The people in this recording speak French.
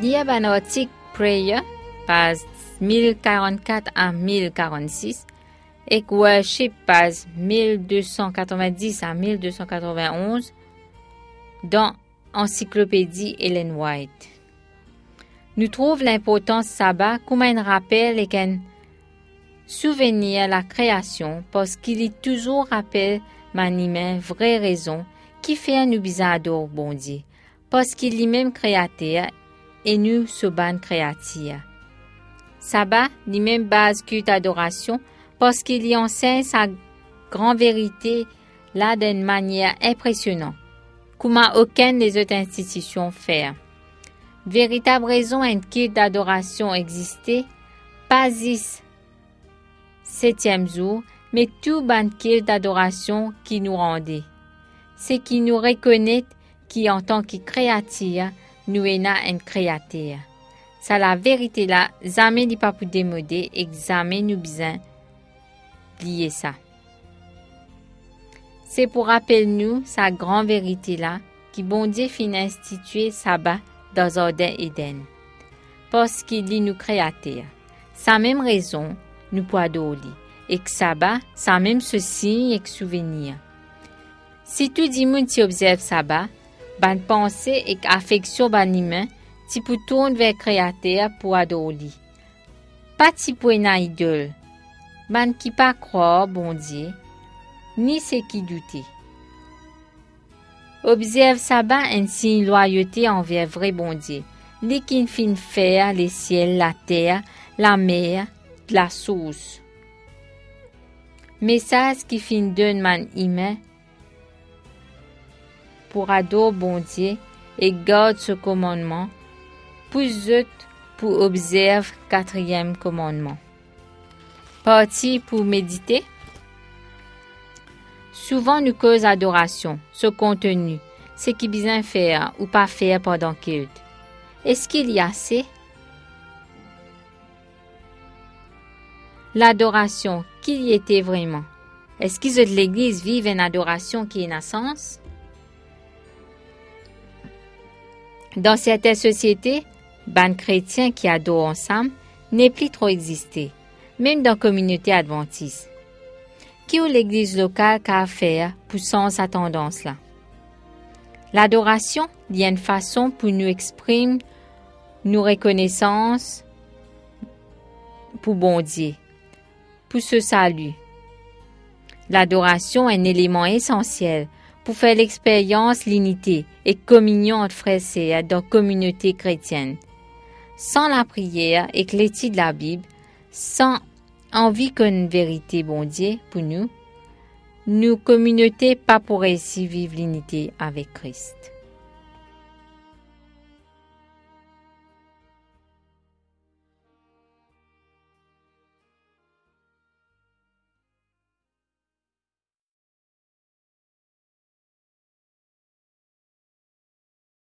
Article Prayer, page 1044 à 1046, et Worship, page 1290 à 1291, dans Encyclopédie Ellen White. Nous trouvons l'importance sabbat comme un rappel et un souvenir la création parce qu'il est toujours rappel manime vraie raison qui fait nous bizarre bon Dieu, parce qu'il est même créateur et nous soban créatia. Sabbat, ni même base culte adoration, parce qu'il y enseigne sa grande vérité là d'une manière impressionnante, comme aucune des autres institutions fait. Véritable raison un culte d'adoration existait, pas ici, septième jour, mais tout ban culte d'adoration qui nous rendait. C'est qui nous reconnaît qui en tant que créature, nous est un créateur. Ça la vérité là, jamais n'est pas pour démoder, examen nous besoin lier ça. C'est pour rappeler nous sa grande vérité là, qui bon Dieu fin instituer sabbat dans ordre Éden. Parce qu'il est nous créateur. Sa même raison, nous pouvons Et que sabbat, sa même ceci et que souvenir. Si tout monde qui observe sabbat, ban pensée et affection ban humain, tu peux tourner vers créateur pour adorer. Pas ti pour une idole. Ban qui pas croire bon Dieu, ni ce qui douter. Observe sabbat ainsi loyauté envers vrai bon Dieu. Les qui fin faire les ciels, la terre, la mer, la source. Message qui fin donne man humain pour adorer bon Dieu et garde ce commandement, puis pour observer quatrième commandement. Partie pour méditer. Souvent nous cause adoration, ce contenu, ce qui bien faire ou pas faire pendant culte. Est-ce qu'il y a assez? L'adoration, qui y était vraiment? Est-ce de l'Église vivent une adoration qui est naissance? Dans certaines sociétés, ban chrétiens qui adorent ensemble n'est plus trop existé, même dans la communauté adventiste. Qui ou l'église locale qu'a faire pour sans sa tendance-là? L'adoration y a une façon pour nous exprimer nos reconnaissances pour bon Dieu, pour ce salut. L'adoration est un élément essentiel pour faire l'expérience l'unité et communion entre frères et dans la communauté chrétienne. Sans la prière et l'étude de la Bible, sans envie qu'une vérité bon Dieu pour nous, nous communauté pas pour réussir vivre l'unité avec Christ.